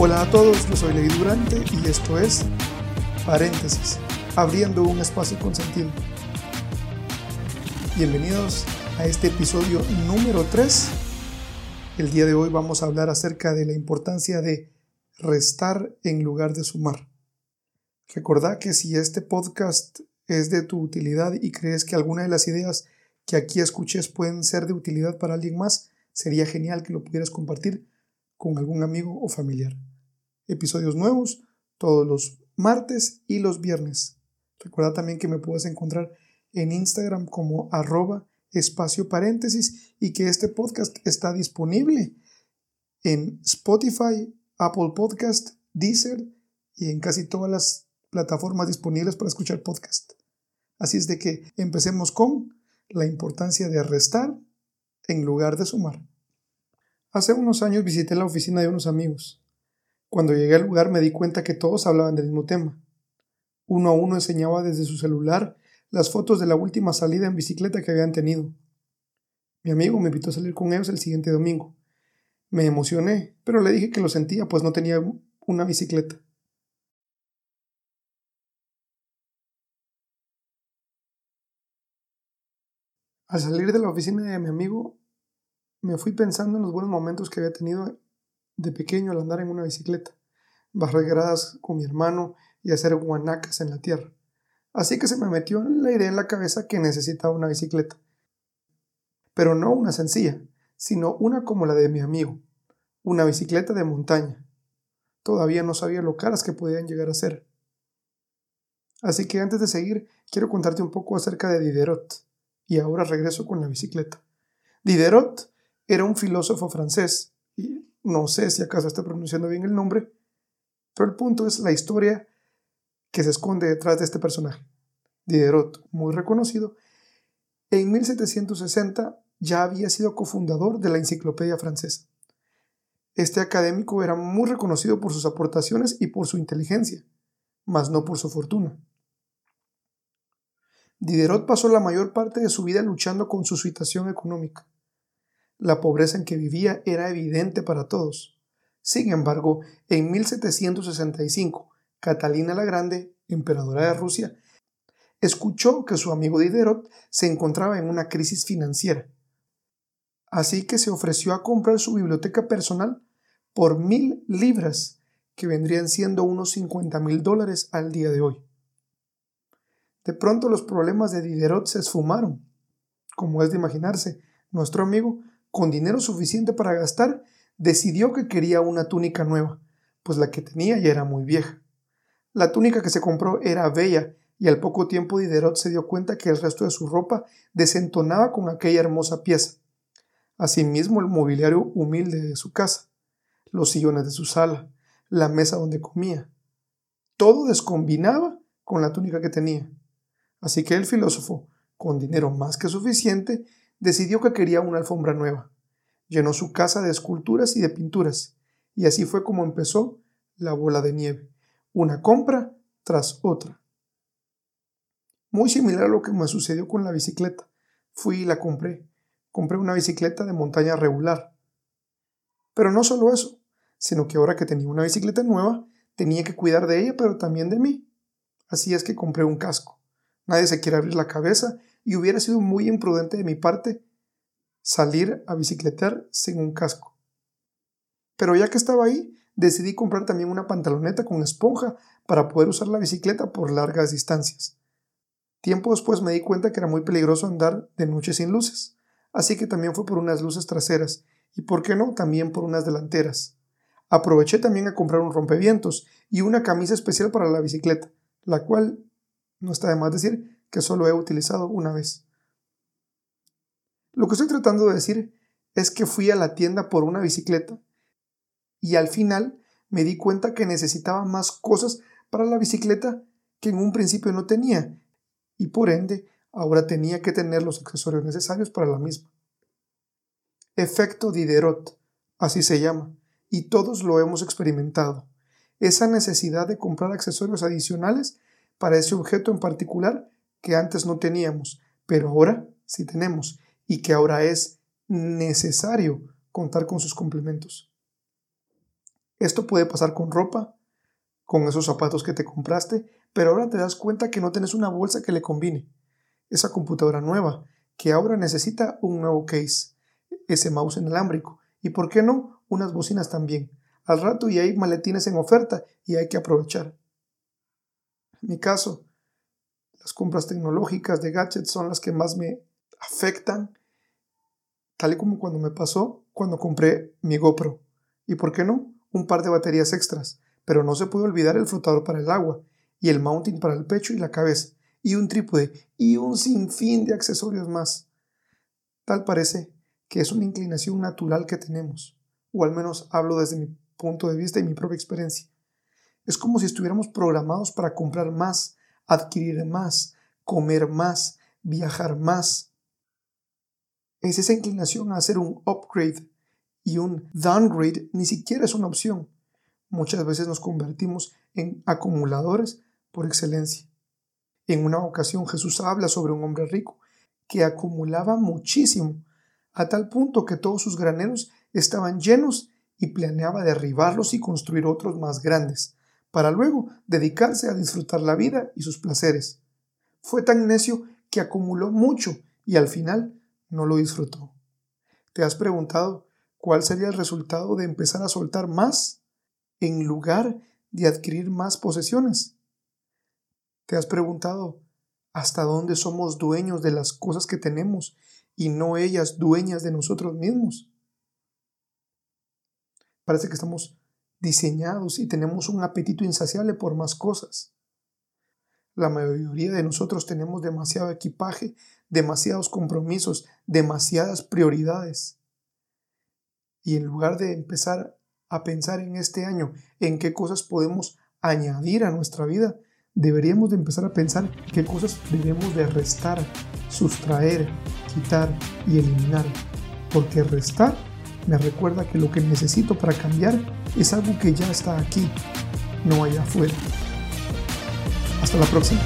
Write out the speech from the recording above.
Hola a todos, yo soy Levi Durante y esto es Paréntesis, abriendo un espacio con sentido. Bienvenidos a este episodio número 3. El día de hoy vamos a hablar acerca de la importancia de restar en lugar de sumar. Recordá que si este podcast es de tu utilidad y crees que alguna de las ideas que aquí escuches pueden ser de utilidad para alguien más, sería genial que lo pudieras compartir con algún amigo o familiar. Episodios nuevos todos los martes y los viernes. Recuerda también que me puedes encontrar en Instagram como arroba espacio paréntesis y que este podcast está disponible en Spotify, Apple Podcast, Deezer y en casi todas las plataformas disponibles para escuchar podcast. Así es de que empecemos con la importancia de restar en lugar de sumar. Hace unos años visité la oficina de unos amigos. Cuando llegué al lugar me di cuenta que todos hablaban del mismo tema. Uno a uno enseñaba desde su celular las fotos de la última salida en bicicleta que habían tenido. Mi amigo me invitó a salir con ellos el siguiente domingo. Me emocioné, pero le dije que lo sentía pues no tenía una bicicleta. Al salir de la oficina de mi amigo, me fui pensando en los buenos momentos que había tenido de pequeño al andar en una bicicleta, barrer gradas con mi hermano y hacer guanacas en la tierra. Así que se me metió la idea en la cabeza que necesitaba una bicicleta. Pero no una sencilla, sino una como la de mi amigo, una bicicleta de montaña. Todavía no sabía lo caras que podían llegar a ser. Así que antes de seguir, quiero contarte un poco acerca de Diderot y ahora regreso con la bicicleta. Diderot era un filósofo francés, y no sé si acaso estoy pronunciando bien el nombre, pero el punto es la historia que se esconde detrás de este personaje. Diderot, muy reconocido, en 1760 ya había sido cofundador de la Enciclopedia Francesa. Este académico era muy reconocido por sus aportaciones y por su inteligencia, mas no por su fortuna. Diderot pasó la mayor parte de su vida luchando con su situación económica. La pobreza en que vivía era evidente para todos. Sin embargo, en 1765, Catalina la Grande, emperadora de Rusia, escuchó que su amigo Diderot se encontraba en una crisis financiera. Así que se ofreció a comprar su biblioteca personal por mil libras, que vendrían siendo unos 50 mil dólares al día de hoy. De pronto los problemas de Diderot se esfumaron. Como es de imaginarse, nuestro amigo, con dinero suficiente para gastar, decidió que quería una túnica nueva, pues la que tenía ya era muy vieja. La túnica que se compró era bella, y al poco tiempo Diderot se dio cuenta que el resto de su ropa desentonaba con aquella hermosa pieza. Asimismo, el mobiliario humilde de su casa, los sillones de su sala, la mesa donde comía. Todo descombinaba con la túnica que tenía. Así que el filósofo, con dinero más que suficiente, decidió que quería una alfombra nueva. Llenó su casa de esculturas y de pinturas, y así fue como empezó la bola de nieve, una compra tras otra. Muy similar a lo que me sucedió con la bicicleta. Fui y la compré. Compré una bicicleta de montaña regular. Pero no solo eso, sino que ahora que tenía una bicicleta nueva, tenía que cuidar de ella, pero también de mí. Así es que compré un casco. Nadie se quiere abrir la cabeza y hubiera sido muy imprudente de mi parte salir a bicicletear sin un casco. Pero ya que estaba ahí, decidí comprar también una pantaloneta con esponja para poder usar la bicicleta por largas distancias. Tiempo después me di cuenta que era muy peligroso andar de noche sin luces, así que también fue por unas luces traseras y, por qué no, también por unas delanteras. Aproveché también a comprar un rompevientos y una camisa especial para la bicicleta, la cual no está de más decir que solo he utilizado una vez. Lo que estoy tratando de decir es que fui a la tienda por una bicicleta y al final me di cuenta que necesitaba más cosas para la bicicleta que en un principio no tenía y por ende ahora tenía que tener los accesorios necesarios para la misma. Efecto Diderot, así se llama, y todos lo hemos experimentado. Esa necesidad de comprar accesorios adicionales para ese objeto en particular que antes no teníamos, pero ahora sí tenemos y que ahora es necesario contar con sus complementos. Esto puede pasar con ropa, con esos zapatos que te compraste, pero ahora te das cuenta que no tienes una bolsa que le combine. Esa computadora nueva, que ahora necesita un nuevo case, ese mouse inalámbrico, y por qué no, unas bocinas también. Al rato y hay maletines en oferta y hay que aprovechar. Mi caso, las compras tecnológicas de gadgets son las que más me afectan, tal y como cuando me pasó cuando compré mi GoPro. ¿Y por qué no? Un par de baterías extras. Pero no se puede olvidar el flotador para el agua, y el mounting para el pecho y la cabeza, y un trípode, y un sinfín de accesorios más. Tal parece que es una inclinación natural que tenemos, o al menos hablo desde mi punto de vista y mi propia experiencia. Es como si estuviéramos programados para comprar más, adquirir más, comer más, viajar más. Es esa inclinación a hacer un upgrade y un downgrade ni siquiera es una opción. Muchas veces nos convertimos en acumuladores por excelencia. En una ocasión Jesús habla sobre un hombre rico que acumulaba muchísimo, a tal punto que todos sus graneros estaban llenos y planeaba derribarlos y construir otros más grandes, para luego dedicarse a disfrutar la vida y sus placeres. Fue tan necio que acumuló mucho y al final no lo disfrutó. ¿Te has preguntado cuál sería el resultado de empezar a soltar más en lugar de adquirir más posesiones? ¿Te has preguntado hasta dónde somos dueños de las cosas que tenemos y no ellas dueñas de nosotros mismos? Parece que estamos diseñados y tenemos un apetito insaciable por más cosas. La mayoría de nosotros tenemos demasiado equipaje, demasiados compromisos, demasiadas prioridades. Y en lugar de empezar a pensar en este año en qué cosas podemos añadir a nuestra vida, deberíamos de empezar a pensar qué cosas debemos de restar, sustraer, quitar y eliminar. Porque restar me recuerda que lo que necesito para cambiar es algo que ya está aquí, no allá afuera. Hasta la próxima.